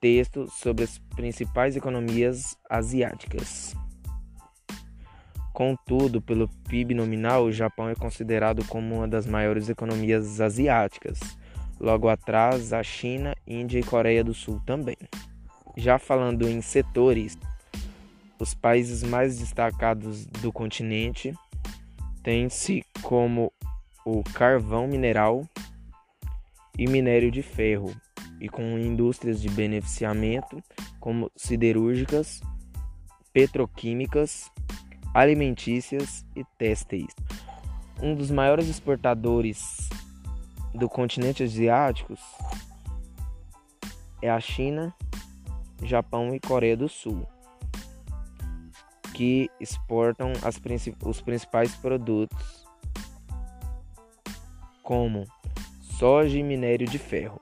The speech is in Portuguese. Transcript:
texto sobre as principais economias asiáticas. Contudo, pelo PIB nominal, o Japão é considerado como uma das maiores economias asiáticas. Logo atrás, a China, Índia e Coreia do Sul também. Já falando em setores, os países mais destacados do continente têm-se como o carvão mineral e minério de ferro, e com indústrias de beneficiamento como siderúrgicas, petroquímicas, alimentícias e têxteis. Um dos maiores exportadores do continente asiático é a China, Japão e Coreia do Sul, que exportam os principais produtos como soja e minério de ferro.